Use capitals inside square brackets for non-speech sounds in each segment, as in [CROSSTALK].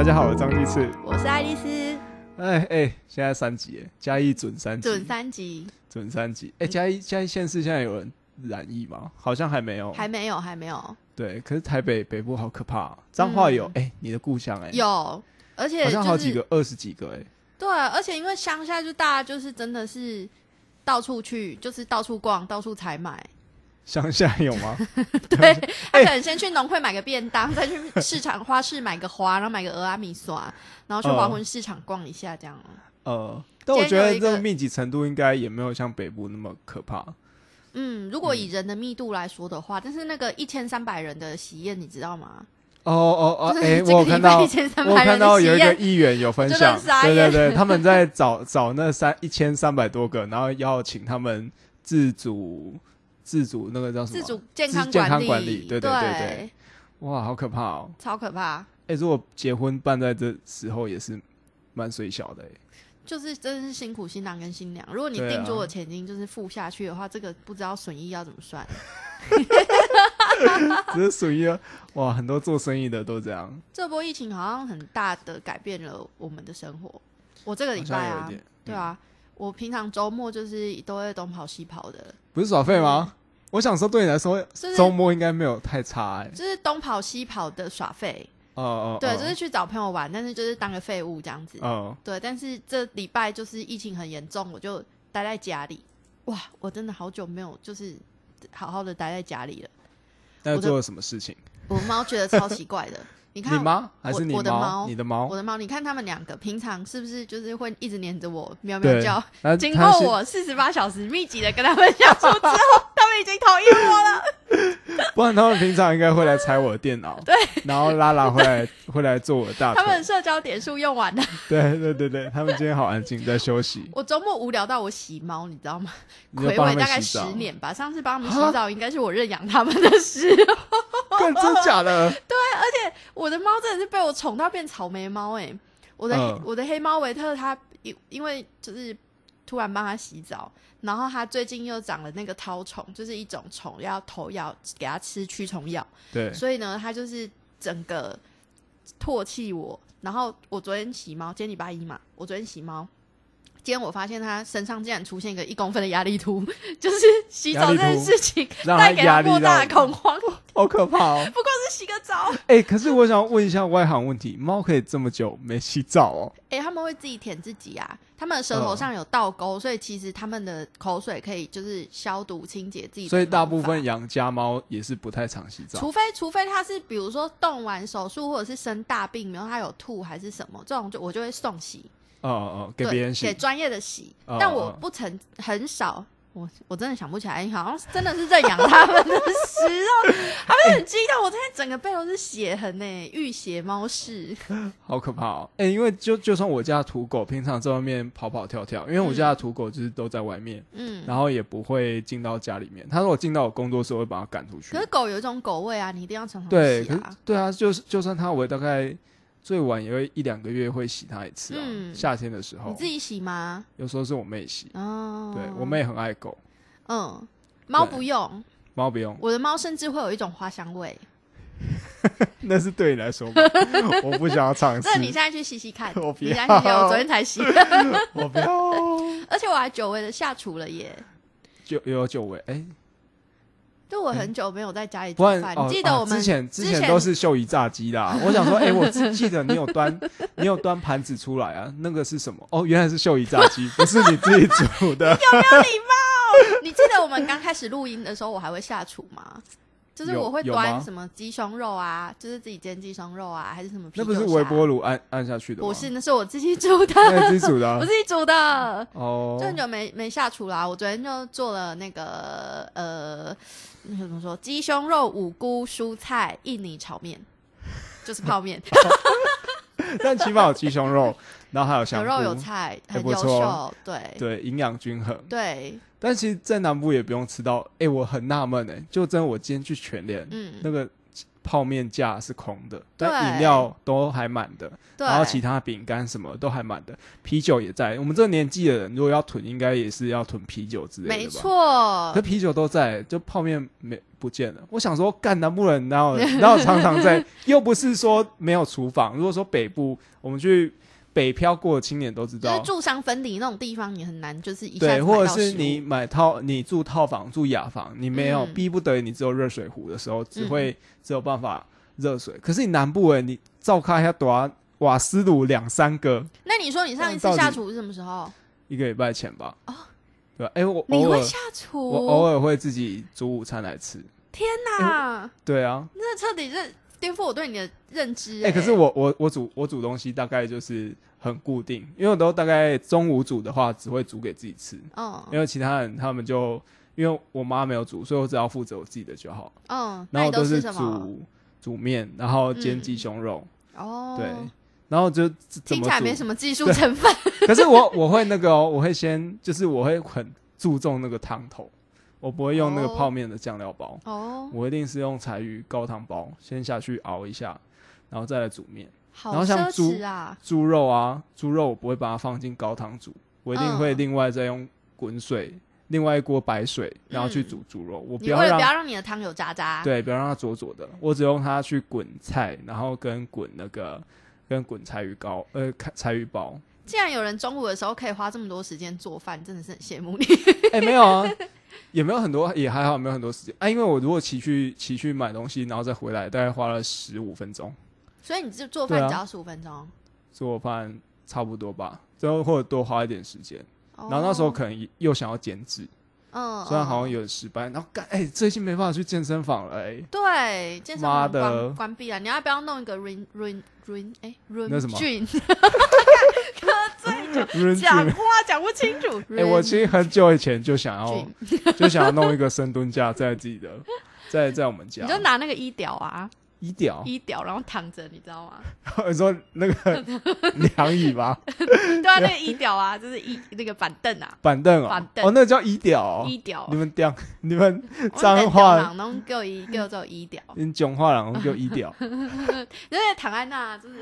大家好，我是张继次。我是爱丽丝，哎哎，现在三级耶，嘉义准三级，准三级准三级。哎，嘉义嘉义县市现在有人染疫吗？好像还没有。还没有，还没有。对，可是台北北部好可怕啊，彰化有。哎，你的故乡哎，有，而且好像好几个，二十几个哎。对，而且因为乡下就大家就是真的是到处去，就是到处逛，到处采买。乡下有吗？[LAUGHS] 对他可能先去农会买个便当，再去市场花市买个花，然后买个鹅阿米刷，然后去华魂市场逛一下，这样。呃，但我觉得这个密集程度应该也没有像北部那么可怕。嗯，如果以人的密度来说的话，但是那个一千三百人的喜宴，你知道吗？哦哦哦，[LAUGHS] 哎，我看到我看到有一个议员有分享，对对对，他们在找找那三一千三百多个，然后要请他们自主。自主那个叫什么？自主健康健康管理，对对对对，哇，好可怕哦！超可怕！哎，如果结婚办在这时候也是蛮水小的哎，就是真的是辛苦新郎跟新娘。如果你定做的钱金就是付下去的话，这个不知道损益要怎么算。[LAUGHS] 只是损益啊！哇，很多做生意的都这样。这波疫情好像很大的改变了我们的生活。我这个礼拜啊，对啊，我平常周末就是都会东跑西跑的，不是耍废吗？我想说，对你来说，周末应该没有太差哎。就是东跑西跑的耍废，哦哦，对，就是去找朋友玩，但是就是当个废物这样子。哦，对，但是这礼拜就是疫情很严重，我就待在家里。哇，我真的好久没有就是好好的待在家里了。那做了什么事情？我猫觉得超奇怪的。[LAUGHS] 你看，你吗？还是你的猫？你的猫？我的猫？你看他们两个平常是不是就是会一直黏着我，喵喵叫？经过我四十八小时密集的跟他们相处之后，已经讨厌我了。[LAUGHS] 不然他们平常应该会来踩我的电脑，对，然后拉拉会来会来做我的大。他们社交点数用完了。对对对对，他们今天好安静，在休息。我周末无聊到我洗猫，你知道吗？回味大概十年吧。上次帮他们洗澡，应该是我认养他们的时候。真假的？[LAUGHS] 对，而且我的猫真的是被我宠到变草莓猫哎！我的我的黑猫维特，它因因为就是突然帮他洗澡。然后他最近又长了那个绦虫，就是一种虫，要投药给他吃驱虫药。对，所以呢，他就是整个唾弃我。然后我昨天洗猫，今天礼拜一嘛，我昨天洗猫，今天我发现它身上竟然出现一个一公分的压力突，[LAUGHS] 就是洗澡这件事情带给它莫大的恐慌。[LAUGHS] 好可怕哦！不过是洗个澡。哎，可是我想问一下外行问题：猫可以这么久没洗澡哦？哎，他们会自己舔自己啊，他们的舌头上有倒钩，所以其实他们的口水可以就是消毒清洁自己。所以大部分养家猫也是不太常洗澡，除非除非它是比如说动完手术或者是生大病，然后它有吐还是什么，这种就我就会送洗。哦哦，给别人洗，给专业的洗，但我不曾很少。我我真的想不起来，好像真的是在养他们的时候，他们很激动。我现在整个背都是血痕呢，[LAUGHS] 浴血猫式，[LAUGHS] 好可怕哦！哎，因为就就算我家土狗平常在外面跑跑跳跳，因为我家的土狗就是都在外面，嗯，然后也不会进到家里面。他说我进到我工作室，我会把它赶出去。可是狗有一种狗味啊，你一定要常常对，对啊，就是就算它我大概。最晚也会一两个月会洗它一次啊，夏天的时候。你自己洗吗？有时候是我妹洗。哦，对我妹很爱狗。嗯，猫不用。猫不用。我的猫甚至会有一种花香味。[LAUGHS] 那是对你来说吗？[LAUGHS] 我不想要尝试。那你现在去洗洗看。[LAUGHS] 我不要。我昨天才洗。我不要。而且我还久违的下厨了耶。就有久违哎。就我很久没有在家里做饭，你记得我们之前之前都是秀姨炸鸡的。我想说，哎，我记得你有端 [LAUGHS] 你有端盘子出来啊，那个是什么？哦，原来是秀姨炸鸡，不是你自己煮的。有没有礼貌？[LAUGHS] 你记得我们刚开始录音的时候，我还会下厨吗？就是我会端什么鸡胸肉啊，就是自己煎鸡胸肉啊，还是什么？那不是微波炉按按下去的不是，那是我自己煮的。自己煮的，[LAUGHS] 我自己煮的。哦，就很久没没下厨啦。我昨天就做了那个呃，那个怎么说？鸡胸肉、五菇、蔬菜、印尼炒面，就是泡面。[LAUGHS] 但起码有鸡胸肉，然后还有香有肉有菜，很优秀。对对，营养均衡。对。但其实，在南部也不用吃到。哎，我很纳闷哎，就真我今天去全联，嗯，那个泡面架是空的，但饮料都还满的，然后其他饼干什么都还满的，啤酒也在。我们这个年纪的人，如果要囤，应该也是要囤啤酒之类的吧？没错，可啤酒都在，就泡面没不见了。我想说，干南部人然后然后常常在，又不是说没有厨房。如果说北部，我们去。北漂过的青年都知道，就是住商分离那种地方，你很难就是一对，或者是你买套，你住套房住雅房，你没有逼不得已，你只有热水壶的时候，只会只有办法热水。可是你南部哎，你照开一下多瓦斯炉两三个。那你说你上一次下厨是什么时候？一个礼拜前吧。哦，对吧？哎，我你会下厨？我偶尔会自己煮午餐来吃。天哪！对啊，那彻底是。颠覆我对你的认知。哎，可是我我我煮我煮东西大概就是很固定，因为我都大概中午煮的话，只会煮给自己吃。哦。因为其他人他们就因为我妈没有煮，所以我只要负责我自己的就好。嗯。然后都是煮煮面，然后煎鸡胸肉。哦。对。然后就听起来没什么技 [LAUGHS] 术成分。[LAUGHS] 可是我我会那个哦，我会先就是我会很注重那个汤头。我不会用那个泡面的酱料包，哦，我一定是用柴鱼高汤包，先下去熬一下，然后再来煮面。然后像猪啊，猪肉啊，猪肉我不会把它放进高汤煮，我一定会另外再用滚水，另外一锅白水，然后去煮猪肉。我不要让不要让你的汤有渣渣，对，不要让它浊浊的。我只用它去滚菜，然后跟滚那个跟滚柴鱼糕，呃，柴鱼包。既然有人中午的时候可以花这么多时间做饭，真的是很羡慕你。哎，没有啊。[LAUGHS] 也没有很多，也还好，没有很多时间啊。因为我如果骑去骑去买东西，然后再回来，大概花了十五分钟。所以你就做饭只要十五分钟？做饭差不多吧，最后或者多花一点时间。然后那时候可能又想要减脂。嗯，虽然好像有点失败，然后干哎，最近没办法去健身房了哎。对，健身房关关闭了，你要不要弄一个 run run run 哎 run 那什么？[LAUGHS] [LAUGHS] [LAUGHS] 讲话讲不清楚。[LAUGHS] 哎，我其实很久以前就想要，[LAUGHS] 就想要弄一个深蹲架在自己的，在在我们家，你就拿那个衣屌啊。衣屌，衣屌，然后躺着，你知道吗？你说那个凉椅吧？对啊，那个衣屌啊，就是一那个板凳啊，板凳哦，板凳。哦，那叫衣屌，衣屌，你们屌，你们脏话，能给我一，给我做一屌，你讲话了，我给我一屌，因为躺在那，就是。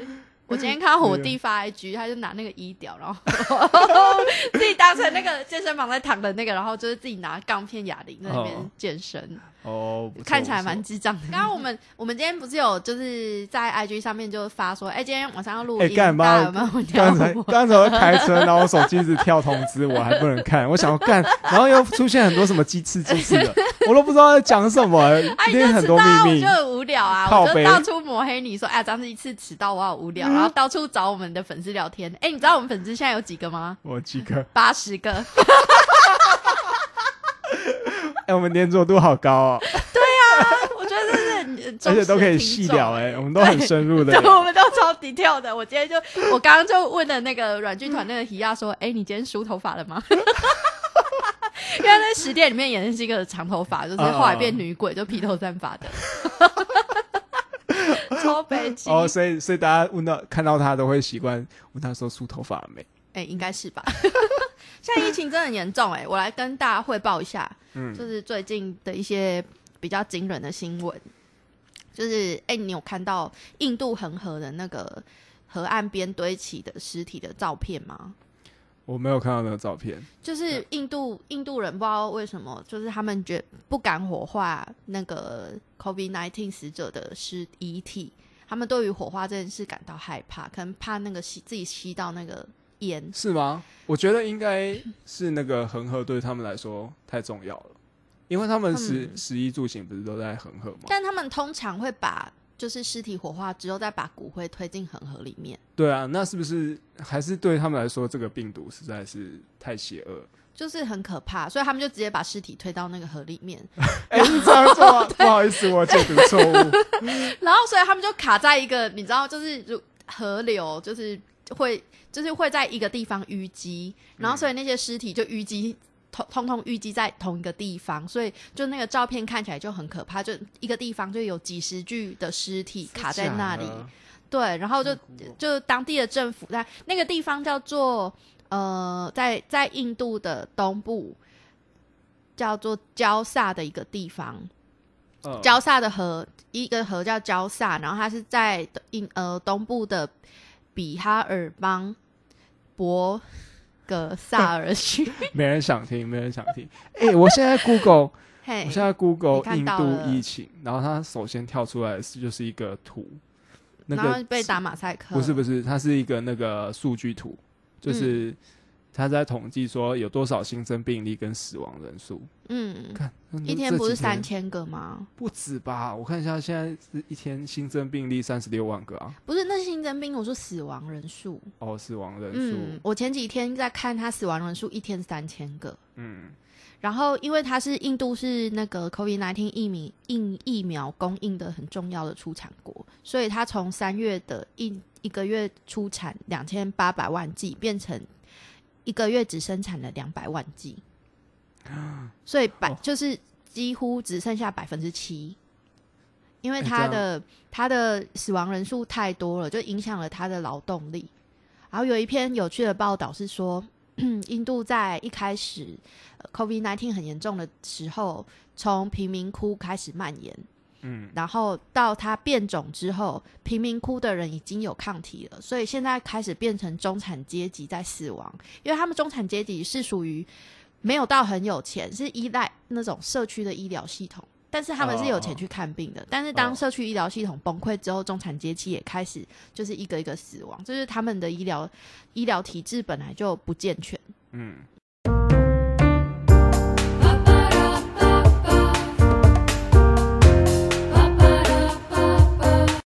我今天看到我弟发 IG，他就拿那个衣屌，然后 [LAUGHS] 自己当成那个健身房在躺的那个，然后就是自己拿钢片哑铃在那边健身。哦，看起来蛮智障的。刚刚我们我们今天不是有就是在 IG 上面就发说，哎，今天晚上要录音，干 [LAUGHS] 嘛？刚才刚才开车，然后我手机一直跳通知，我还不能看。我想要干，[LAUGHS] 然后又出现很多什么鸡翅鸡翅的，我都不知道在讲什么。[LAUGHS] 今天很多秘密，就很无聊啊！我就到处抹黑你说，哎，张是一次迟到，我好无聊。然后到处找我们的粉丝聊天。哎，你知道我们粉丝现在有几个吗？我几个？八十个。哎，我们粘着度好高哦！[LAUGHS] 对啊，我觉得这是，而且都可以细聊哎，我们都很深入的，我们都超低调的。我今天就，我刚刚就问了那个软剧团那个提亚说：“哎，你今天梳头发了吗？” [LAUGHS] 因为在十店里面演的是一个长头发，就是后来变女鬼，就披头散发的，[LAUGHS] 超悲情哦。所以，所以大家问到看到他都会习惯问他说：“梳头发了没？”哎，应该是吧。[LAUGHS] 现在疫情真的很严重哎，我来跟大家汇报一下，嗯，就是最近的一些比较惊人的新闻，就是哎，你有看到印度恒河的那个河岸边堆起的尸体的照片吗？我没有看到那个照片，就是印度印度人不知道为什么，就是他们觉不敢火化那个 COVID nineteen 死者的尸遗体，他们对于火化这件事感到害怕，可能怕那个吸自己吸到那个。烟是吗？我觉得应该是那个恒河对他们来说太重要了，因为他们食食衣住行不是都在恒河吗？但他们通常会把就是尸体火化之后，再把骨灰推进恒河里面。对啊，那是不是还是对他们来说这个病毒实在是太邪恶，就是很可怕，所以他们就直接把尸体推到那个河里面。[LAUGHS] 哎，这样做不好意思，我解读错误。[LAUGHS] 然后，所以他们就卡在一个，你知道，就是如河流，就是会。就是会在一个地方淤积，然后所以那些尸体就淤积，通通通淤积在同一个地方，所以就那个照片看起来就很可怕，就一个地方就有几十具的尸体卡在那里，对，然后就就当地的政府在那个地方叫做呃，在在印度的东部叫做焦萨的一个地方。焦萨的河，一个河叫焦萨，然后它是在印呃东部的比哈尔邦博格萨尔区。[LAUGHS] 没人想听，没人想听。[LAUGHS] 哎，我现在 Google，我现在 Google 印度疫情，然后它首先跳出来的是就是一个图，那个被打马赛克。不是不是，它是一个那个数据图，就是。他在统计说有多少新增病例跟死亡人数。嗯，看一天不是三千个吗？不止吧？我看一下，现在是一天新增病例三十六万个啊。不是，那是新增病，我说死亡人数。哦，死亡人数。嗯，我前几天在看他死亡人数，一天三千个。嗯，然后因为它是印度是那个 COVID-19 疫苗疫疫苗供应的很重要的出产国，所以它从三月的一一个月出产两千八百万剂变成。一个月只生产了两百万剂，[GASPS] 所以百就是几乎只剩下百分之七，因为他的他的死亡人数太多了，就影响了他的劳动力。然后有一篇有趣的报道是说，[CLEARS THROAT] 印度在一开始 COVID nineteen 很严重的时候，从贫民窟开始蔓延。嗯，然后到它变种之后，贫民窟的人已经有抗体了，所以现在开始变成中产阶级在死亡，因为他们中产阶级是属于没有到很有钱，是依赖那种社区的医疗系统，但是他们是有钱去看病的。但是当社区医疗系统崩溃之后，中产阶级也开始就是一个一个死亡，就是他们的医疗医疗体制本来就不健全。嗯。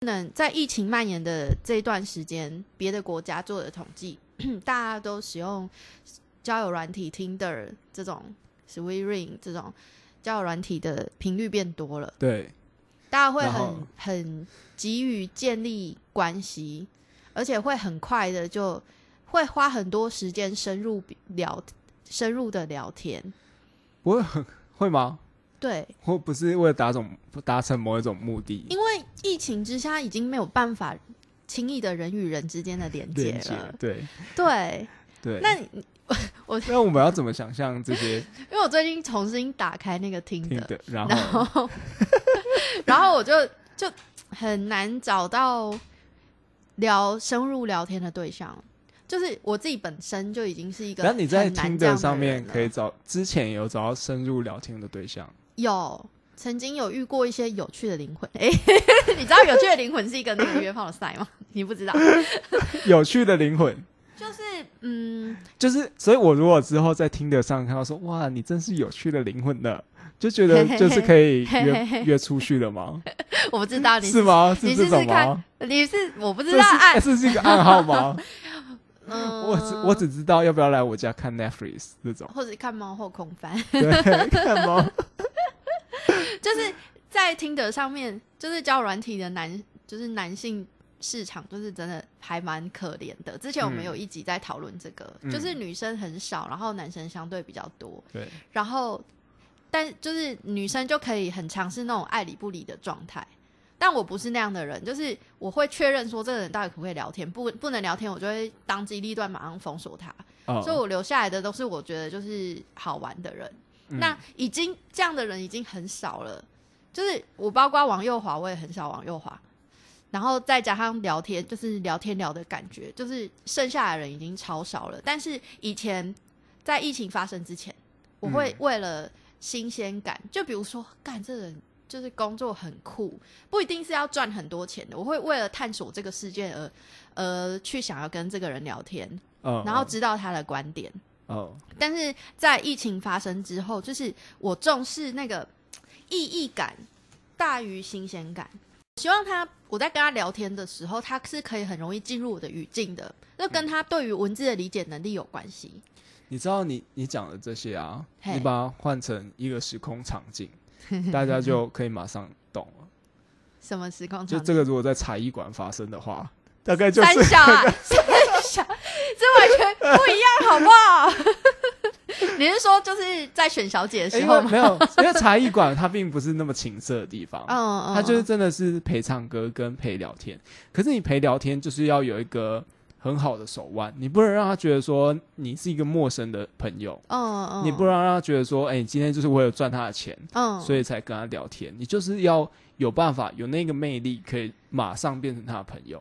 能在疫情蔓延的这一段时间，别的国家做的统计，[CLEARS THROAT] 大家都使用交友软体 Tinder 这种 Sweet Ring 这种交友软体的频率变多了。对，大家会很很急于建立关系，而且会很快的就会花很多时间深入聊深入的聊天。不会很会吗？对，或不是为了达种达成某一种目的，因为疫情之下已经没有办法轻易的人与人之间的连接了。对对对，那 [LAUGHS] 我那我们要怎么想象这些？[LAUGHS] 因为我最近重新打开那个听的，然后 [LAUGHS] 然后我就就很难找到聊深入聊天的对象。就是我自己本身就已经是一个，那你在听的上面可以找之前有找到深入聊天的对象。有曾经有遇过一些有趣的灵魂，哎，[LAUGHS] 你知道有趣的灵魂是一个那个约炮的赛吗？[LAUGHS] 你不知道？[LAUGHS] 有趣的灵魂就是嗯，就是所以，我如果之后在听得上看到说，哇，你真是有趣的灵魂的，就觉得就是可以约约出去了吗？我不知道你是吗？是这种吗？你是我不知道，这是一个暗号吗？嗯，我只我只知道要不要来我家看 Netflix 这种，或者看猫后空翻，对，看猫。就是在听的上面，就是教软体的男，就是男性市场，就是真的还蛮可怜的。之前我们有一集在讨论这个，就是女生很少，然后男生相对比较多。对，然后但就是女生就可以很尝试那种爱理不理的状态，但我不是那样的人，就是我会确认说这个人到底可不可以聊天，不不能聊天，我就会当机立断马上封锁他。所以我留下来的都是我觉得就是好玩的人。那已经这样的人已经很少了，就是我包括王右华，我也很少王右华，然后再加上聊天，就是聊天聊的感觉，就是剩下的人已经超少了。但是以前在疫情发生之前，我会为了新鲜感，就比如说干这人就是工作很酷，不一定是要赚很多钱的，我会为了探索这个世界而而去想要跟这个人聊天，然后知道他的观点。哦，但是在疫情发生之后，就是我重视那个意义感大于新鲜感。希望他我在跟他聊天的时候，他是可以很容易进入我的语境的，就跟他对于文字的理解能力有关系。你知道，你你讲的这些啊，你把它换成一个时空场景，[LAUGHS] 大家就可以马上懂了。什么时空？就这个，如果在茶艺馆发生的话。大概就是三小，[LAUGHS] 三小，这完全不一样，好不好？[LAUGHS] 你是说就是在选小姐的时候没有？因为茶艺馆它并不是那么情色的地方，嗯嗯，它就是真的是陪唱歌跟陪聊天。可是你陪聊天就是要有一个很好的手腕，你不能让他觉得说你是一个陌生的朋友，嗯嗯，你不能让他觉得说，哎，今天就是为了赚他的钱，嗯，所以才跟他聊天，你就是要有办法有那个魅力，可以马上变成他的朋友，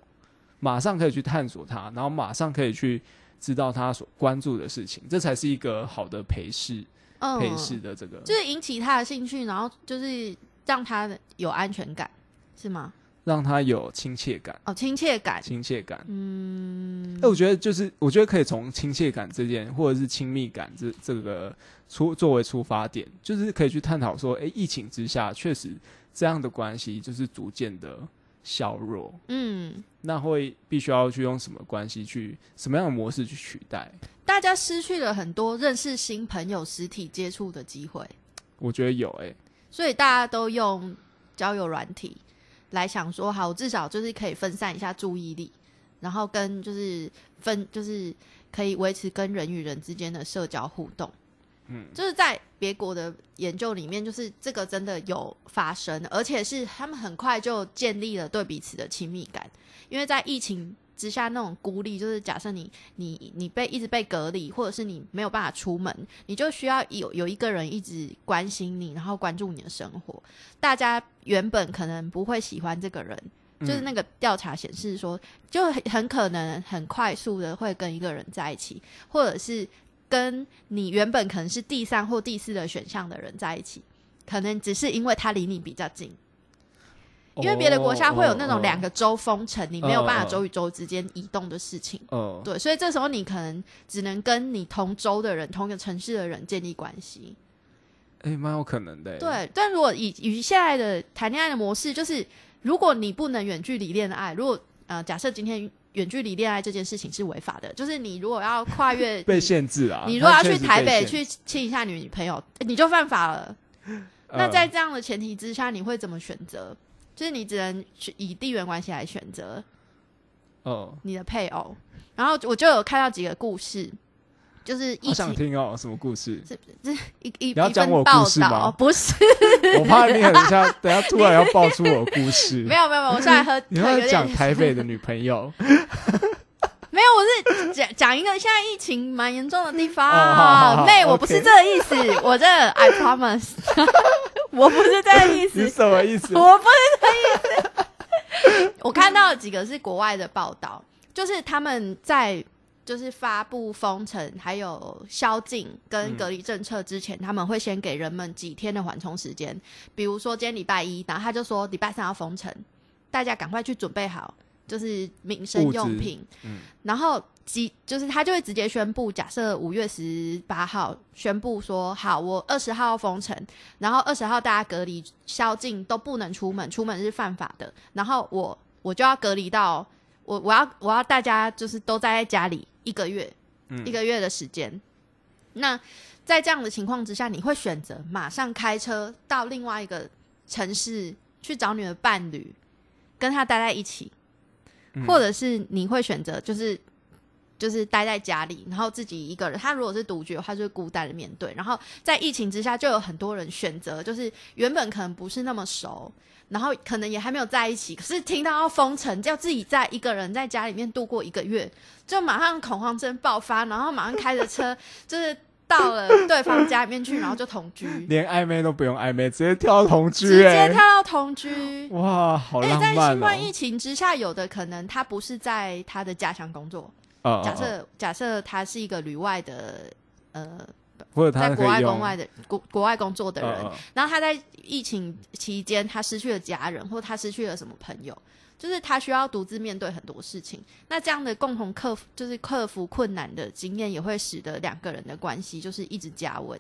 马上可以去探索他，然后马上可以去知道他所关注的事情，这才是一个好的陪侍，陪侍的这个，就是引起他的兴趣，然后就是让他有安全感，是吗？让他有亲切感哦，亲切感，亲切感。嗯，那我觉得就是，我觉得可以从亲切感这件，或者是亲密感这这个出作为出发点，就是可以去探讨说，哎，疫情之下，确实这样的关系就是逐渐的削弱。嗯，那会必须要去用什么关系去什么样的模式去取代？大家失去了很多认识新朋友、实体接触的机会。我觉得有哎，所以大家都用交友软体。来想说好，至少就是可以分散一下注意力，然后跟就是分就是可以维持跟人与人之间的社交互动。嗯，就是在别国的研究里面，就是这个真的有发生，而且是他们很快就建立了对彼此的亲密感，因为在疫情。之下那种孤立，就是假设你你你被一直被隔离，或者是你没有办法出门，你就需要有有一个人一直关心你，然后关注你的生活。大家原本可能不会喜欢这个人，就是那个调查显示说，就很很可能很快速的会跟一个人在一起，或者是跟你原本可能是第三或第四的选项的人在一起，可能只是因为他离你比较近。因为别的国家会有那种两个州封城，你没有办法州与州之间移动的事情。嗯，对，所以这时候你可能只能跟你同州的人、同一个城市的人建立关系。哎，蛮有可能的。对，但如果以以现在的谈恋爱的模式，就是如果你不能远距离恋爱，如果呃，假设今天远距离恋爱这件事情是违法的，就是你如果要跨越 [LAUGHS] 被限制啊，[LAUGHS] 你如果要去台北去亲一下女朋友，你就犯法了。那在这样的前提之下，你会怎么选择？就是你只能去以地缘关系来选择，哦，你的配偶。然后我就有看到几个故事，就是我想听哦，什么故事？这这一一要讲我故事吗？不是，我怕你等下等下突然要爆出我故事。[LAUGHS] 没有没有没有，我是在喝。你要讲台北的女朋友？[LAUGHS] 没有，我是讲讲一个现在疫情蛮严重的地方。妹，我不是这个意思，我这 I promise。我不是这个意思，你什么意思？我不是这个意思。我看到几个是国外的报道，就是他们在就是发布封城、还有宵禁跟隔离政策之前，他们会先给人们几天的缓冲时间。比如说今天礼拜一，然后他就说礼拜三要封城，大家赶快去准备好，就是民生用品。嗯，然后。几就是他就会直接宣布，假设五月十八号宣布说好，我二十号封城，然后二十号大家隔离宵禁都不能出门，出门是犯法的。然后我我就要隔离到我我要我要大家就是都待在家里一个月，一个月的时间。那在这样的情况之下，你会选择马上开车到另外一个城市去找你的伴侣，跟他待在一起，或者是你会选择就是。就是待在家里，然后自己一个人。他如果是独居，的话就会孤单的面对。然后在疫情之下，就有很多人选择，就是原本可能不是那么熟，然后可能也还没有在一起，可是听到要封城，叫自己在一个人在家里面度过一个月，就马上恐慌症爆发，然后马上开着车，就是到了对方家里面去，然后就同居，[LAUGHS] 连暧昧都不用暧昧，直接跳到同居，直接跳到同居，哇，好浪漫在新冠疫情之下，有的可能他不是在他的家乡工作。假设假设他是一个旅外的呃，或者在国外工外的国国外工作的人，然后他在疫情期间他失去了家人，或他失去了什么朋友，就是他需要独自面对很多事情。那这样的共同克服就是克服困难的经验，也会使得两个人的关系就是一直加温。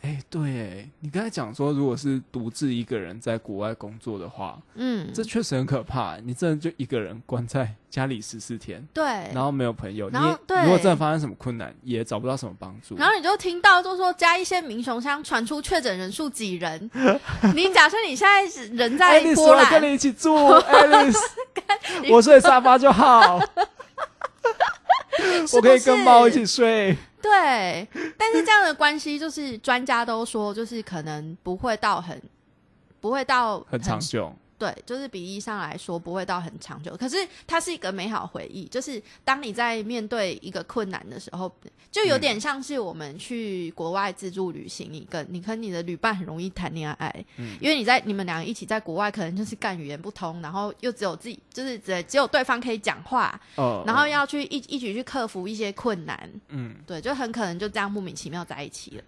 哎，对，你刚才讲说，如果是独自一个人在国外工作的话，嗯，这确实很可怕。你真的就一个人关在家里十四天，对，然后没有朋友，你如果真的发生什么困难，也找不到什么帮助。然后你就听到就说加一些民雄乡传出确诊人数几人，[LAUGHS] 你假设你现在是人在波兰，跟你一起住，Alice，[LAUGHS] 我睡沙发就好，[LAUGHS] 我可以跟猫一起睡。对，但是这样的关系就是专家都说，就是可能不会到很不会到很长久，对，就是比例上来说不会到很长久，可是它是一个美好回忆。就是当你在面对一个困难的时候，就有点像是我们去国外自助旅行，你跟你跟你的旅伴很容易谈恋爱，嗯，因为你在你们两个一起在国外，可能就是干语言不通，然后又只有自己，就是只只有对方可以讲话，哦，然后要去一一起去克服一些困难，嗯，对，就很可能就这样莫名其妙在一起了。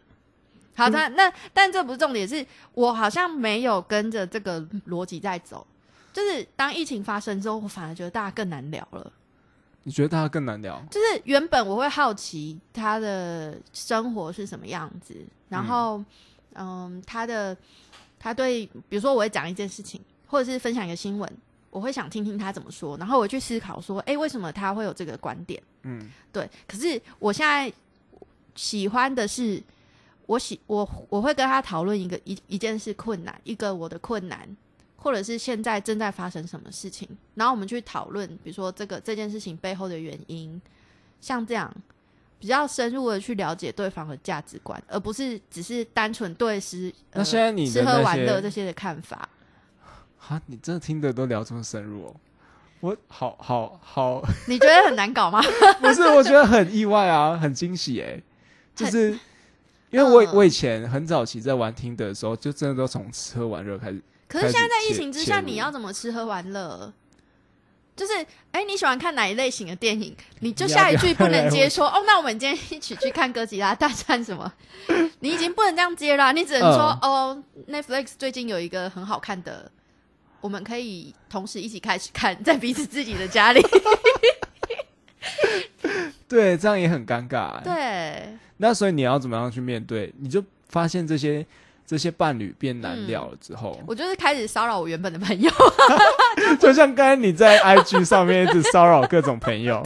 好的，那但这不是重点，是我好像没有跟着这个逻辑在走。就是当疫情发生之后，我反而觉得大家更难聊了。你觉得大家更难聊？就是原本我会好奇他的生活是什么样子，然后嗯，他的他对，比如说我会讲一件事情，或者是分享一个新闻，我会想听听他怎么说，然后我去思考说，哎，为什么他会有这个观点？嗯，对。可是我现在喜欢的是。我喜我我会跟他讨论一个一一件事困难，一个我的困难，或者是现在正在发生什么事情，然后我们去讨论，比如说这个这件事情背后的原因，像这样比较深入的去了解对方的价值观，而不是只是单纯对吃那现在你吃喝玩乐这些的看法。哈，你真的听得都聊这么深入哦？我好好好，你觉得很难搞吗？[LAUGHS] 不是，我觉得很意外啊，很惊喜哎，[LAUGHS] 就是。因为我我以前很早期在玩听的时候，就真的都从吃喝玩乐开始。可是现在在疫情之下，你要怎么吃喝玩乐？就是，哎，你喜欢看哪一类型的电影？你就下一句不能接说哦，那我们今天一起去看哥吉拉大战什么？你已经不能这样接了，你只能说哦，Netflix 最近有一个很好看的，我们可以同时一起开始看，在彼此自己的家里。[LAUGHS] 对，这样也很尴尬。对。那所以你要怎么样去面对？你就发现这些这些伴侣变难聊了之后，我就是开始骚扰我原本的朋友，[LAUGHS] 就像刚才你在 IG 上面一直骚扰各种朋友，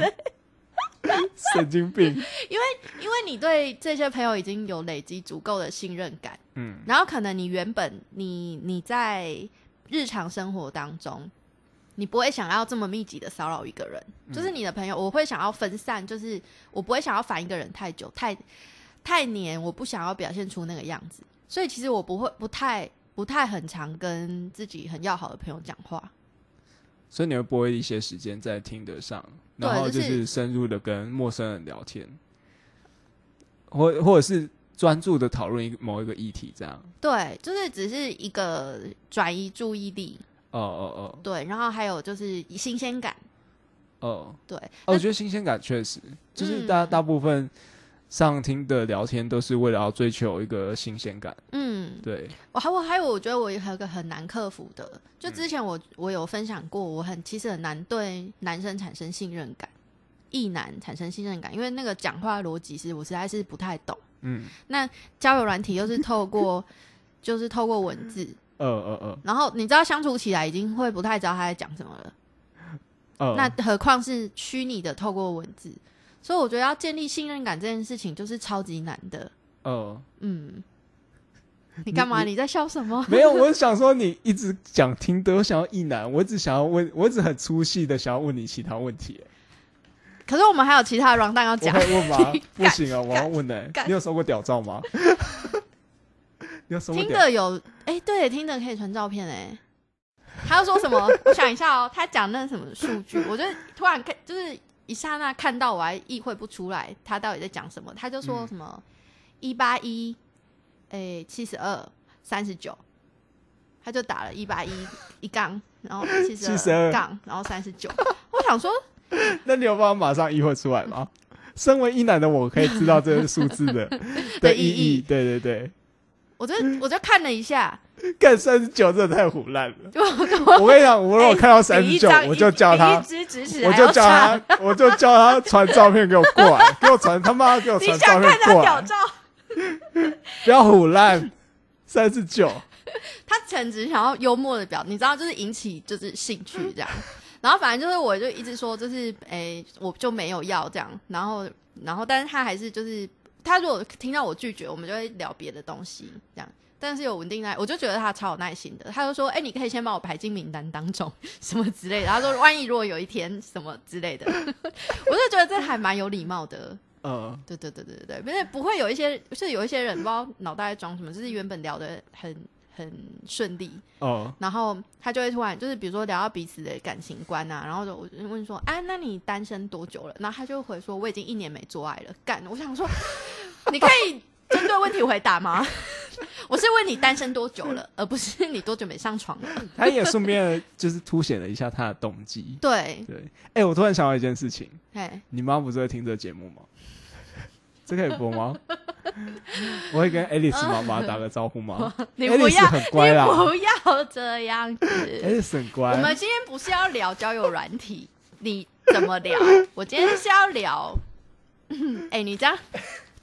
[LAUGHS] 神经病。因为因为你对这些朋友已经有累积足够的信任感，嗯，然后可能你原本你你在日常生活当中，你不会想要这么密集的骚扰一个人，就是你的朋友，我会想要分散，就是我不会想要烦一个人太久太。太黏，我不想要表现出那个样子，所以其实我不会不太不太很常跟自己很要好的朋友讲话。所以你会播一些时间在听得上，然后就是深入的跟陌生人聊天，或或者是专注的讨论一某一个议题，这样。对，就是只是一个转移注意力。哦哦哦。对，然后还有就是新鲜感。哦，对，我觉得新鲜感确实就是大大部分。上听的聊天都是为了要追求一个新鲜感。嗯，对。我还我还有，我觉得我还有个很难克服的，就之前我我有分享过，我很其实很难对男生产生信任感，异男产生信任感，因为那个讲话逻辑是我实在是不太懂。嗯。那交友软体又是透过，就是透过文字。呃呃呃。然后你知道相处起来已经会不太知道他在讲什么了。那何况是虚拟的透过文字。所以我觉得要建立信任感这件事情就是超级难的。哦，嗯，你干嘛？你在笑什么？没有，我想说你一直讲听得，我想要一难，我只想要问，我只很粗细的想要问你其他问题。可是我们还有其他软蛋要讲。问吗？[LAUGHS] 不行啊，我要问呢。你有收过屌照吗？[LAUGHS] 你有收过？听的有，哎，对，听的可以传照片哎。他要说什么？我想一下哦，他讲那什么数据？我就突然看，就是。一刹那看到我还意会不出来他到底在讲什么，他就说什么一八一，哎七十二三十九，他就打了一八一一杠，然后七十二杠，然后三十九。我想说，[LAUGHS] 那你有办法马上意会出来吗？身为一男的我可以知道这个数字的 [LAUGHS] 的意义。对对对，我就我就看了一下。[LAUGHS] 干三十九真的太胡烂了！我跟你讲，我如果看到三十九，我就叫他，我就叫他，我就叫他传照片给我过来，给我传他妈给我 [LAUGHS] 传照片过来。不要胡烂，三十九。[LAUGHS] 他简直想要幽默的表，你知道，就是引起就是兴趣这样。然后反正就是，我就一直说，就是哎，我就没有要这样。然后，然后，但是他还是就是，他如果听到我拒绝，我们就会聊别的东西这样。但是有稳定耐，我就觉得他超有耐心的。他就说：“哎，你可以先把我排进名单当中，什么之类的。”他说：“万一如果有一天什么之类的，[LAUGHS] 我就觉得这还蛮有礼貌的。”嗯，对对对对对对，因为不会有一些，是有一些人不知道脑袋在装什么，就是原本聊的很很顺利哦，然后他就会突然就是比如说聊到彼此的感情观啊，然后就我就问说，哎，那你单身多久了？然后他就回说，我已经一年没做爱了。干，我想说，你可以针对问题回答吗？[LAUGHS] 我是问你单身多久了，而不是你多久没上床了。他也顺便就是凸显了一下他的动机。对对，哎，我突然想到一件事情，哎，你妈不是会听这节目吗？这可以播吗？我会跟 Alice 妈妈打个招呼吗？[LAUGHS] 你不要，很乖啦，不要这样子。[LAUGHS] Alice 很乖。我们今天不是要聊交友软体，你怎么聊？我今天是要聊，哎，你这样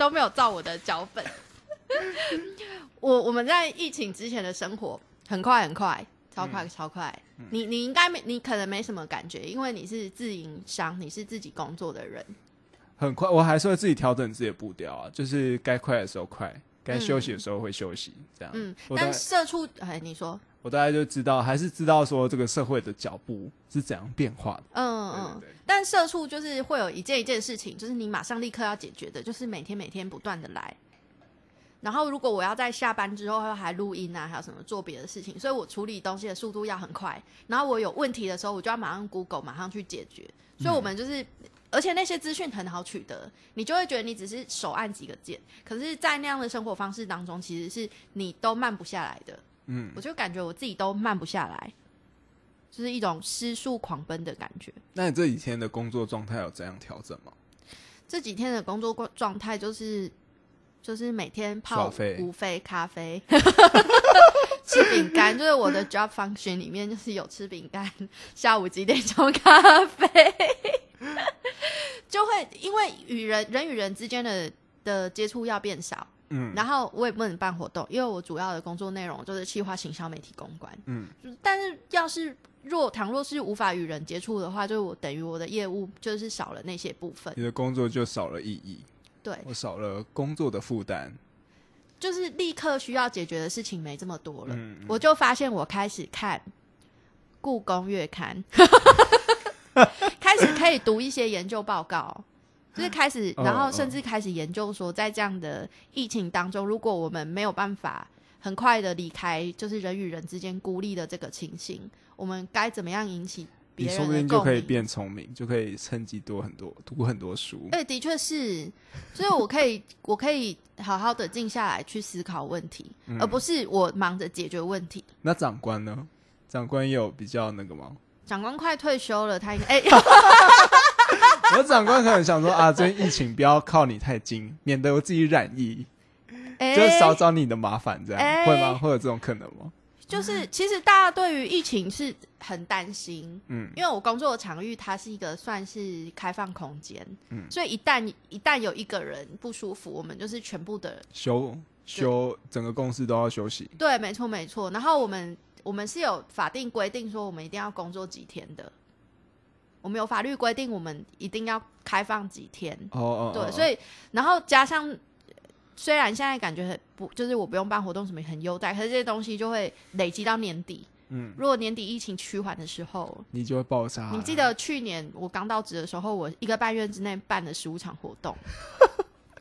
都没有照我的脚本。[LAUGHS] 我我们在疫情之前的生活很快很快，超快超快。你你应该没，你可能没什么感觉，因为你是自营商，你是自己工作的人。很快，我还是会自己调整自己的步调啊，就是该快的时候快，该休息的时候会休息，这样。嗯，但社畜，哎，你说，我大概就知道，还是知道说这个社会的脚步是怎样变化的。嗯嗯。但社畜就是会有一件一件事情，就是你马上立刻要解决的，就是每天每天不断的来。然后如果我要在下班之后还录音啊，还有什么做别的事情，所以我处理东西的速度要很快。然后我有问题的时候，我就要马上 Google，马上去解决。所以我们就是。而且那些资讯很好取得，你就会觉得你只是手按几个键。可是，在那样的生活方式当中，其实是你都慢不下来的。嗯，我就感觉我自己都慢不下来，就是一种失速狂奔的感觉。那你这几天的工作状态有怎样调整吗？这几天的工作状态就是就是每天泡无非咖啡，吃饼干，就是我的 job function 里面就是有吃饼干，下午几点钟咖啡。就会因为与人人与人之间的的接触要变少，嗯，然后我也不能办活动，因为我主要的工作内容就是企划、行销、媒体公关，嗯，但是要是若倘若是无法与人接触的话，就我等于我的业务就是少了那些部分，你的工作就少了意义，对。我少了工作的负担，就是立刻需要解决的事情没这么多了，我就发现我开始看故宫月刊。[LAUGHS] 开始可以读一些研究报告，就是开始，然后甚至开始研究说，在这样的疫情当中，如果我们没有办法很快的离开，就是人与人之间孤立的这个情形，我们该怎么样引起别人？说不定就可以变聪明，就可以趁机多很多读很多书。对，的确是，所以我可以，我可以好好的静下来去思考问题，而不是我忙着解决问题。那长官呢？长官有比较那个吗？长官快退休了，他应该哎，我长官可能想说啊，这疫情不要靠你太近，免得我自己染疫，就少找你的麻烦，这样会吗？会有这种可能吗？就是其实大家对于疫情是很担心，嗯，因为我工作的场域它是一个算是开放空间，嗯，所以一旦一旦有一个人不舒服，我们就是全部的休休，整个公司都要休息。对，没错没错。然后我们。我们是有法定规定说我们一定要工作几天的，我们有法律规定我们一定要开放几天。哦哦，对，所以然后加上，虽然现在感觉很不，就是我不用办活动什么很优待，可是这些东西就会累积到年底。嗯，如果年底疫情趋缓的时候，你就会爆炸。你记得去年我刚到职的时候，我一个半月之内办了十五场活动。[LAUGHS]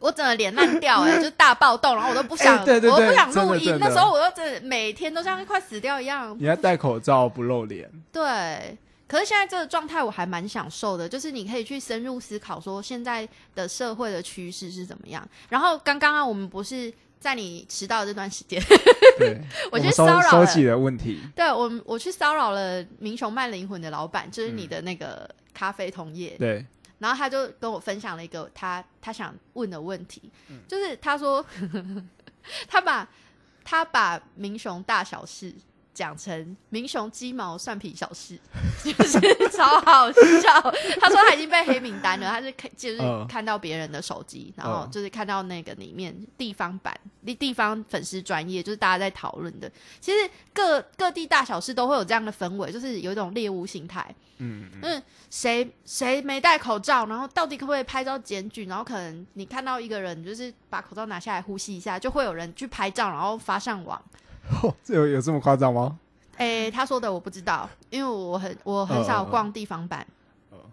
我整个脸烂掉哎，[LAUGHS] 就大暴动，然后我都不想，我都不想录音。那时候我都真的每天都像快死掉一样。你要戴口罩不露脸？对，可是现在这个状态我还蛮享受的，就是你可以去深入思考说现在的社会的趋势是怎么样。然后刚刚啊，我们不是在你迟到这段时间，[LAUGHS] 我去骚扰收起了问题。对我，我去骚扰了明雄卖灵魂的老板，就是你的那个咖啡同业。对。然后他就跟我分享了一个他他想问的问题，就是他说 [LAUGHS] 他把他把明雄大小事讲成明雄鸡毛蒜皮小事，[LAUGHS] 就是超好笑。他说他已经被黑名单了，他是看就是看到别人的手机，然后就是看到那个里面地方版地地方粉丝专业，就是大家在讨论的。其实各各地大小事都会有这样的氛围，就是有一种猎物心态。嗯嗯，谁谁没戴口罩，然后到底可不可以拍照检举？然后可能你看到一个人就是把口罩拿下来呼吸一下，就会有人去拍照，然后发上网。[LAUGHS] 这有有这么夸张吗？哎，他说的我不知道，因为我很我很少逛地方版。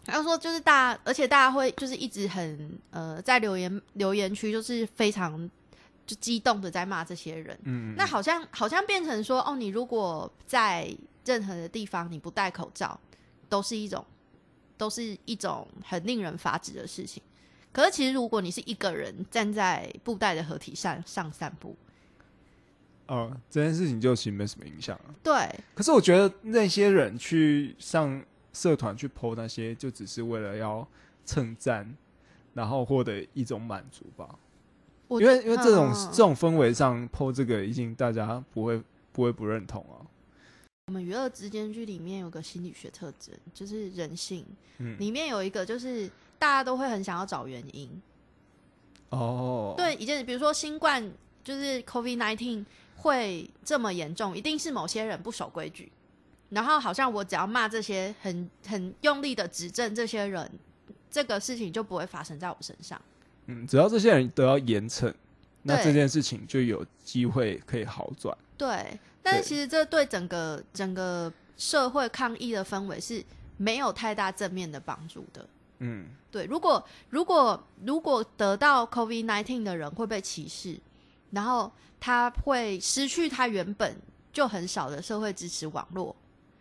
他说就是大，而且大家会就是一直很呃在留言留言区就是非常就激动的在骂这些人。嗯，那好像好像变成说，哦，你如果在任何的地方你不戴口罩，都是一种都是一种很令人发指的事情。可是其实如果你是一个人站在布袋的合体上上散步，哦，这件事情就其实没什么影响啊。对。可是我觉得那些人去上社团去剖那些，就只是为了要称赞，然后获得一种满足吧。因为因为这种这种氛围上剖这个，已经大家不会不会不认同啊。我们娱乐之间剧里面有个心理学特征，就是人性。嗯。里面有一个就是大家都会很想要找原因。哦。对，一件比如说新冠就是 COVID nineteen。会这么严重，一定是某些人不守规矩。然后好像我只要骂这些很很用力的指正这些人，这个事情就不会发生在我身上。嗯，只要这些人都要严惩，那这件事情就有机会可以好转。对，但是其实这对整个整个社会抗议的氛围是没有太大正面的帮助的。嗯，对。如果如果如果得到 COVID nineteen 的人会被歧视，然后。他会失去他原本就很少的社会支持网络，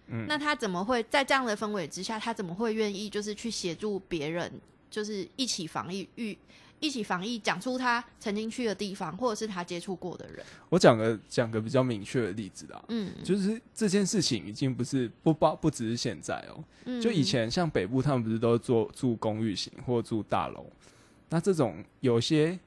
嗯，那他怎么会在这样的氛围之下，他怎么会愿意就是去协助别人，就是一起防疫，预一起防疫，讲出他曾经去的地方，或者是他接触过的人？我讲个讲个比较明确的例子啊，嗯，就是这件事情已经不是不包不只是现在哦，嗯，就以前像北部他们不是都做住公寓型或住大楼，那这种有些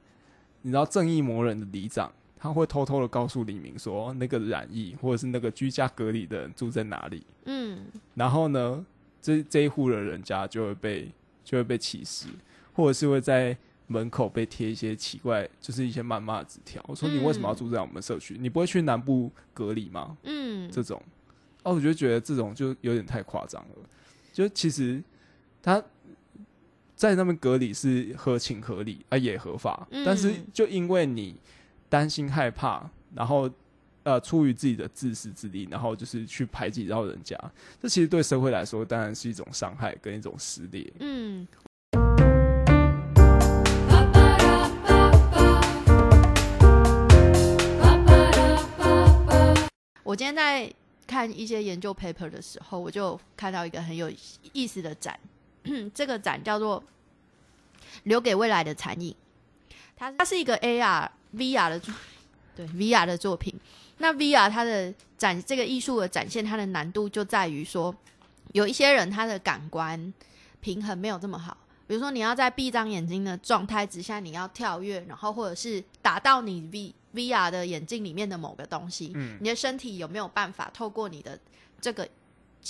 你知道正义魔人的里长。他会偷偷的告诉李明说，那个染疫或者是那个居家隔离的人住在哪里。嗯，然后呢，这这一户的人家就会被就会被歧视，或者是会在门口被贴一些奇怪，就是一些谩骂的纸条。我说你为什么要住在我们社区？你不会去南部隔离吗？嗯，这种，哦，我就觉得这种就有点太夸张了。就其实他在那边隔离是合情合理啊，也合法，但是就因为你。担心害怕，然后呃，出于自己的自私自利，然后就是去排挤到人家，这其实对社会来说当然是一种伤害跟一种撕裂。嗯。我今天在看一些研究 paper 的时候，我就看到一个很有意思的展，[CLEARS THROAT] 这个展叫做“留给未来的残影”，它它是一个 AR。VR 的作，对 VR 的作品，那 VR 它的展这个艺术的展现，它的难度就在于说，有一些人他的感官平衡没有这么好，比如说你要在闭上眼睛的状态之下，你要跳跃，然后或者是打到你 V VR 的眼镜里面的某个东西，嗯，你的身体有没有办法透过你的这个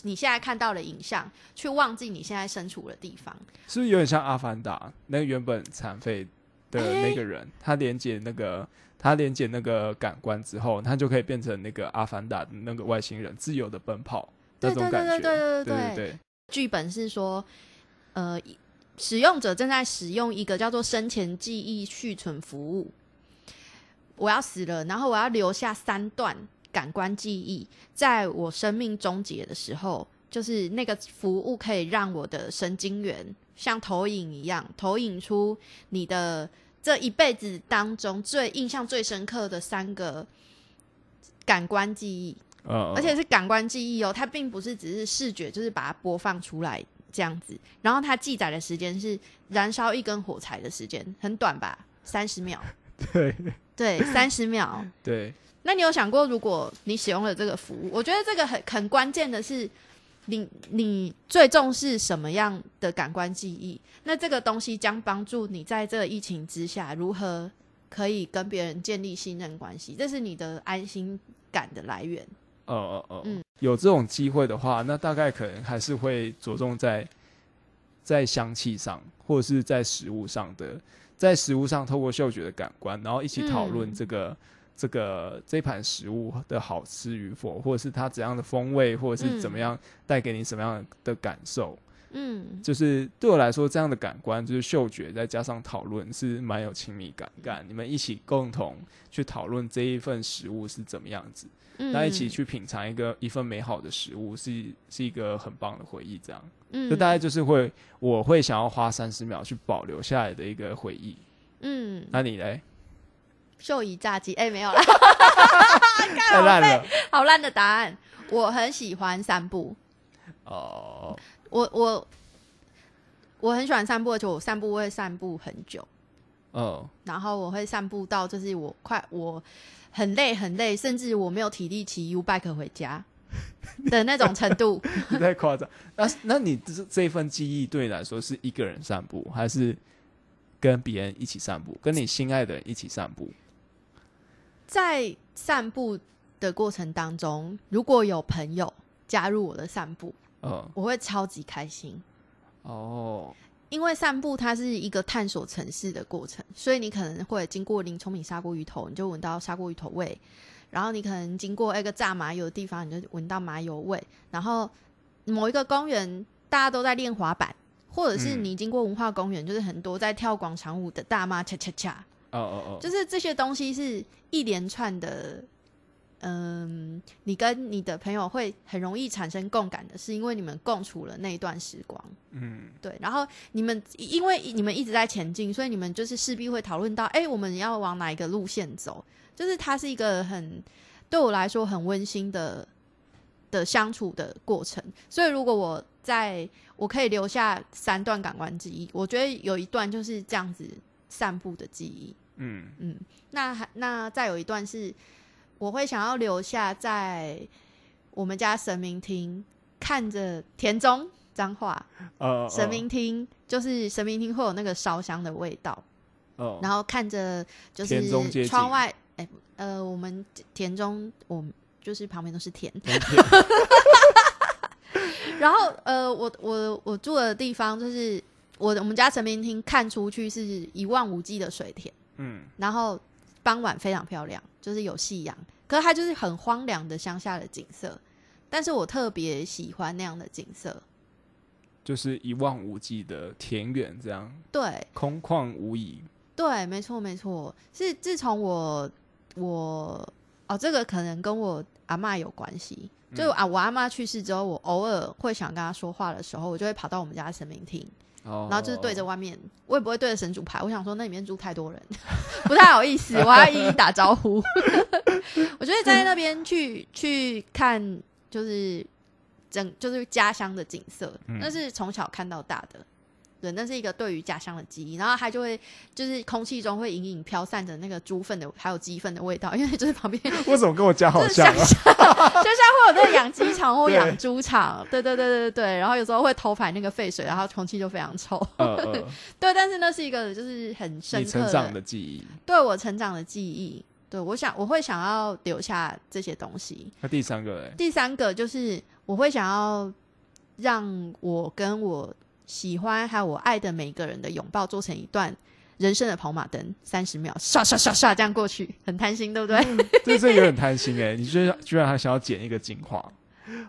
你现在看到的影像，去忘记你现在身处的地方？是不是有点像阿凡达那个原本残废？的那个人，他连接那个，他连接那个感官之后，他就可以变成那个阿凡达的那个外星人，自由的奔跑那种感觉。对对对对对对。剧本是说，呃，使用者正在使用一个叫做生前记忆续存服务。我要死了，然后我要留下三段感官记忆，在我生命终结的时候，就是那个服务可以让我的神经元。像投影一样，投影出你的这一辈子当中最印象最深刻的三个感官记忆，而且是感官记忆哦，它并不是只是视觉，就是把它播放出来这样子。然后它记载的时间是燃烧一根火柴的时间，很短吧，三十秒。[LAUGHS] 对对，三十秒。对。那你有想过，如果你使用了这个服务，我觉得这个很很关键的是。你你最重视什么样的感官记忆？那这个东西将帮助你在这个疫情之下如何可以跟别人建立信任关系，这是你的安心感的来源。哦哦哦，嗯，有这种机会的话，那大概可能还是会着重在在香气上，或者是在食物上的，在食物上透过嗅觉的感官，然后一起讨论这个。这个这盘食物的好吃与否，或者是它怎样的风味，或者是怎么样带给你什么样的感受，嗯，就是对我来说，这样的感官就是嗅觉，再加上讨论是蛮有亲密感感。你们一起共同去讨论这一份食物是怎么样子，那一起去品尝一个一份美好的食物，是是一个很棒的回忆。这样，嗯，就大概就是会我会想要花三十秒去保留下来的一个回忆。嗯，那你嘞？秀仪炸鸡，哎，没有啦，[LAUGHS] 太烂了，[LAUGHS] 好烂的答案。我很喜欢散步。哦，我我我很喜欢散步，而且我散步会散步很久。哦，然后我会散步到就是我快我很累很累，甚至我没有体力骑 U bike 回家 [LAUGHS] 的那种程度。太夸张。那那你这这份记忆对你来说是一个人散步，还是跟别人一起散步？跟你心爱的人一起散步？在散步的过程当中，如果有朋友加入我的散步，嗯，我会超级开心。哦。因为散步它是一个探索城市的过程，所以你可能会经过林聪明砂锅鱼头，你就闻到砂锅鱼头味；然后你可能经过一个炸麻油的地方，你就闻到麻油味；然后某一个公园大家都在练滑板，或者是你经过文化公园，就是很多在跳广场舞的大妈恰恰恰。哦哦哦，就是这些东西是一连串的。嗯，你跟你的朋友会很容易产生共感的，是因为你们共处了那一段时光。嗯，对。然后你们因为你们一直在前进，所以你们就是势必会讨论到，哎，我们要往哪一个路线走？就是它是一个很对我来说很温馨的的相处的过程。所以如果我在我可以留下三段感官记忆，我觉得有一段就是这样子散步的记忆。嗯嗯，那还那再有一段是。我会想要留下在我们家神明厅，看着田中脏话。呃，神明厅就是神明厅会有那个烧香的味道。哦，然后看着就是窗外，哎，呃，我们田中，我就是旁边都是田。[LAUGHS] 然后，呃，我我我住的地方就是我我们家神明厅看出去是一望无际的水田。嗯，然后。傍晚非常漂亮，就是有夕阳，可是它就是很荒凉的乡下的景色。但是我特别喜欢那样的景色，就是一望无际的田园，这样对，空旷无垠。对，没错，没错。是自从我我哦，这个可能跟我阿妈有关系。就啊，我阿妈去世之后，我偶尔会想跟她说话的时候，我就会跑到我们家的神明厅。然后就是对着外面，我也不会对着神主牌。我想说那里面住太多人，[LAUGHS] 不太好意思，[LAUGHS] 我要一一打招呼。[LAUGHS] 我觉得在那边去去看，就是整就是家乡的景色，那是从小看到大的。对，那是一个对于家乡的记忆，然后它就会就是空气中会隐隐飘散着那个猪粪的还有鸡粪的味道，因为就是旁边 [LAUGHS] 为什么跟我家好像？就像会有那个养鸡场或养猪场，对对对对对然后有时候会偷排那个废水，然后空气就非常臭。[LAUGHS] 对，但是那是一个就是很深刻的记忆，对我成长的记忆。对我想我会想要留下这些东西。那第三个，第三个就是我会想要让我跟我。喜欢还有我爱的每一个人的拥抱，做成一段人生的跑马灯，三十秒，刷刷刷刷这样过去，很贪心，对不对？[LAUGHS] 这这有点贪心哎！你居然居然还想要剪一个精华？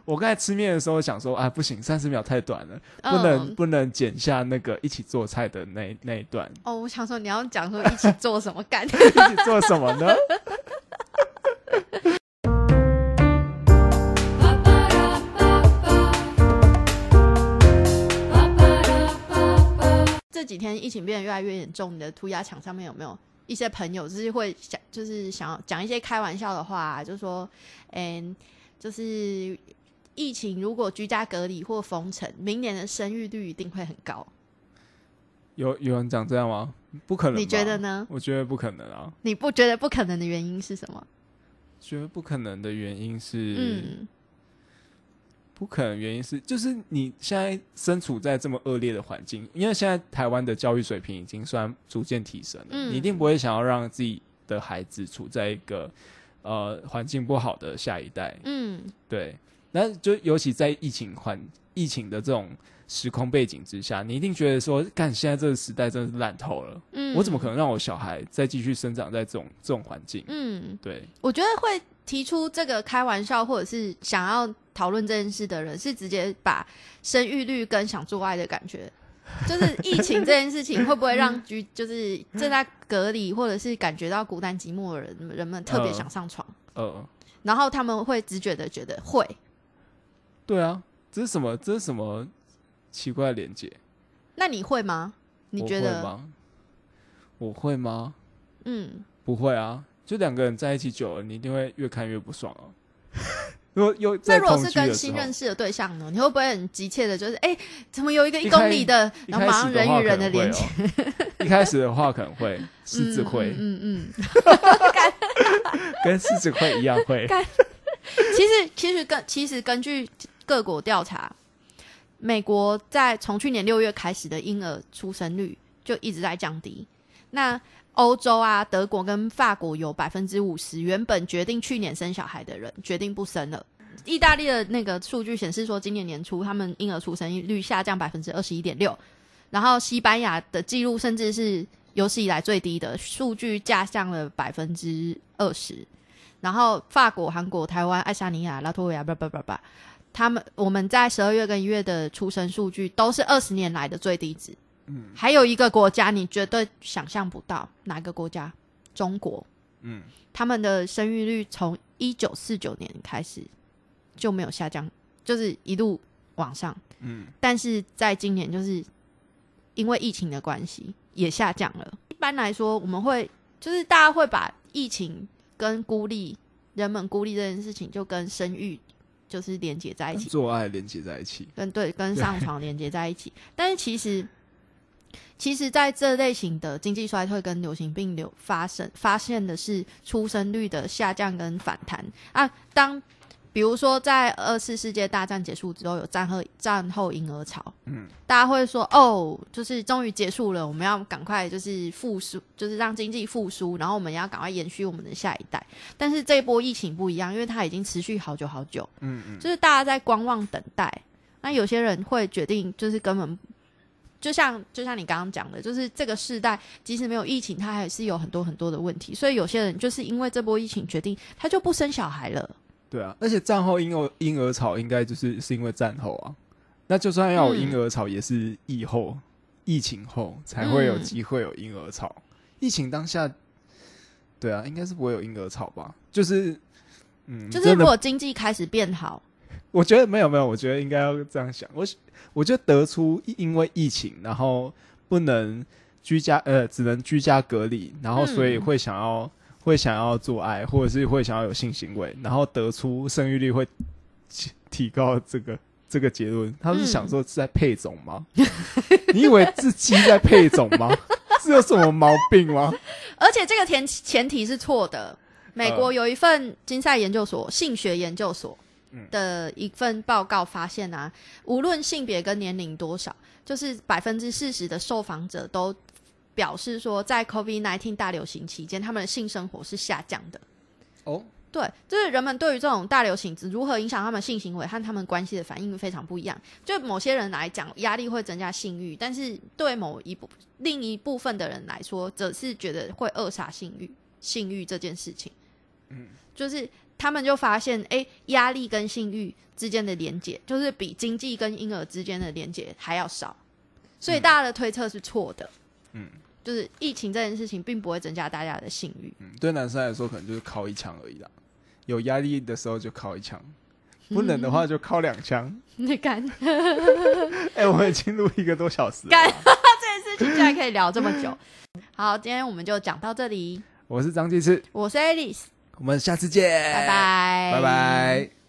我刚才吃面的时候想说，啊，不行，三十秒太短了，不能不能剪下那个一起做菜的那那一段。哦，我想说你要讲说一起做什么干？[LAUGHS] 一起做什么呢？几天疫情变得越来越严重，你的涂鸦墙上面有没有一些朋友就是会想，就是想要讲一些开玩笑的话，就说，嗯，就是疫情如果居家隔离或封城，明年的生育率一定会很高。有有人讲这样吗？不可能，你觉得呢？我觉得不可能啊。你不觉得不可能的原因是什么？觉得不可能的原因是，嗯。不可能，原因是就是你现在身处在这么恶劣的环境，因为现在台湾的教育水平已经算逐渐提升了，你一定不会想要让自己的孩子处在一个呃环境不好的下一代。嗯，对，那就尤其在疫情环疫情的这种时空背景之下，你一定觉得说，干现在这个时代真的是烂透了。嗯，我怎么可能让我小孩再继续生长在这种这种环境？嗯，对，我觉得会提出这个开玩笑，或者是想要。讨论这件事的人是直接把生育率跟想做爱的感觉，[LAUGHS] 就是疫情这件事情会不会让 [LAUGHS] 居就是正在隔离或者是感觉到孤单寂寞的人人们特别想上床？呃，然后他们会直觉的觉得会。对啊，这是什么？这是什么奇怪的连接？那你会吗？你觉得吗？我会吗？嗯，不会啊，就两个人在一起久了，你一定会越看越不爽啊。如果又那如果是跟新认识的对象呢？你会不会很急切的，就是哎，怎么有一个一公里的，然后马上人与人的连接？一开始的话可能会狮子会，嗯嗯，[LAUGHS] 跟狮子会一样会。其实其实根其实根据各国调查，美国在从去年六月开始的婴儿出生率就一直在降低。那欧洲啊，德国跟法国有百分之五十原本决定去年生小孩的人决定不生了。意大利的那个数据显示说，今年年初他们婴儿出生率下降百分之二十一点六。然后西班牙的记录甚至是有史以来最低的数据，下降了百分之二十。然后法国、韩国、台湾、爱沙尼亚、拉脱维亚，叭叭叭叭，他们我们在十二月跟一月的出生数据都是二十年来的最低值。嗯，还有一个国家你绝对想象不到，哪个国家？中国。嗯，他们的生育率从一九四九年开始就没有下降，就是一路往上。嗯，但是在今年，就是因为疫情的关系，也下降了。一般来说，我们会就是大家会把疫情跟孤立人们孤立这件事情，就跟生育就是连接在一起，做爱连接在一起，跟对跟上床连接在一起。但是其实。其实，在这类型的经济衰退跟流行病流发生，发现的是出生率的下降跟反弹啊。当比如说，在二次世界大战结束之后，有战后战后婴儿潮，嗯，大家会说，哦，就是终于结束了，我们要赶快就是复苏，就是让经济复苏，然后我们要赶快延续我们的下一代。但是这一波疫情不一样，因为它已经持续好久好久，嗯嗯，就是大家在观望等待。那有些人会决定，就是根本。就像就像你刚刚讲的，就是这个世代即使没有疫情，它还是有很多很多的问题。所以有些人就是因为这波疫情决定，他就不生小孩了。对啊，而且战后婴儿婴儿潮应该就是是因为战后啊。那就算要有婴儿潮，也是疫后疫情后才会有机会有婴儿潮。疫情当下，对啊，应该是不会有婴儿潮吧？就是嗯，就是如果经济开始变好。我觉得没有没有，我觉得应该要这样想。我我就得出，因为疫情，然后不能居家，呃，只能居家隔离，然后所以会想要会想要做爱，或者是会想要有性行为，然后得出生育率会提高这个这个结论。他是想说是在配种吗？[LAUGHS] 你以为自己在配种吗？是有什么毛病吗？[LAUGHS] 而且这个前前提是错的。美国有一份金赛研究所性学研究所。的一份报告发现啊，无论性别跟年龄多少，就是百分之四十的受访者都表示说，在 COVID-19 大流行期间，他们的性生活是下降的。哦，对，就是人们对于这种大流行如何影响他们性行为和他们关系的反应非常不一样。就某些人来讲，压力会增加性欲，但是对某一部另一部分的人来说，则是觉得会扼杀性欲。性欲这件事情，嗯，就是。他们就发现，哎，压力跟性欲之间的连接，就是比经济跟婴儿之间的连接还要少，所以大家的推测是错的。嗯，就是疫情这件事情并不会增加大家的性欲。嗯，对男生来说，可能就是靠一枪而已啦。有压力的时候就靠一枪，不冷的话就靠两枪。你敢？[LAUGHS] 哎，[LAUGHS] 我们已经录一个多小时，干 [LAUGHS] 这件事情竟然可以聊这么久。好，今天我们就讲到这里。我是张继次，我是 Alice。我们下次见，拜拜，拜拜。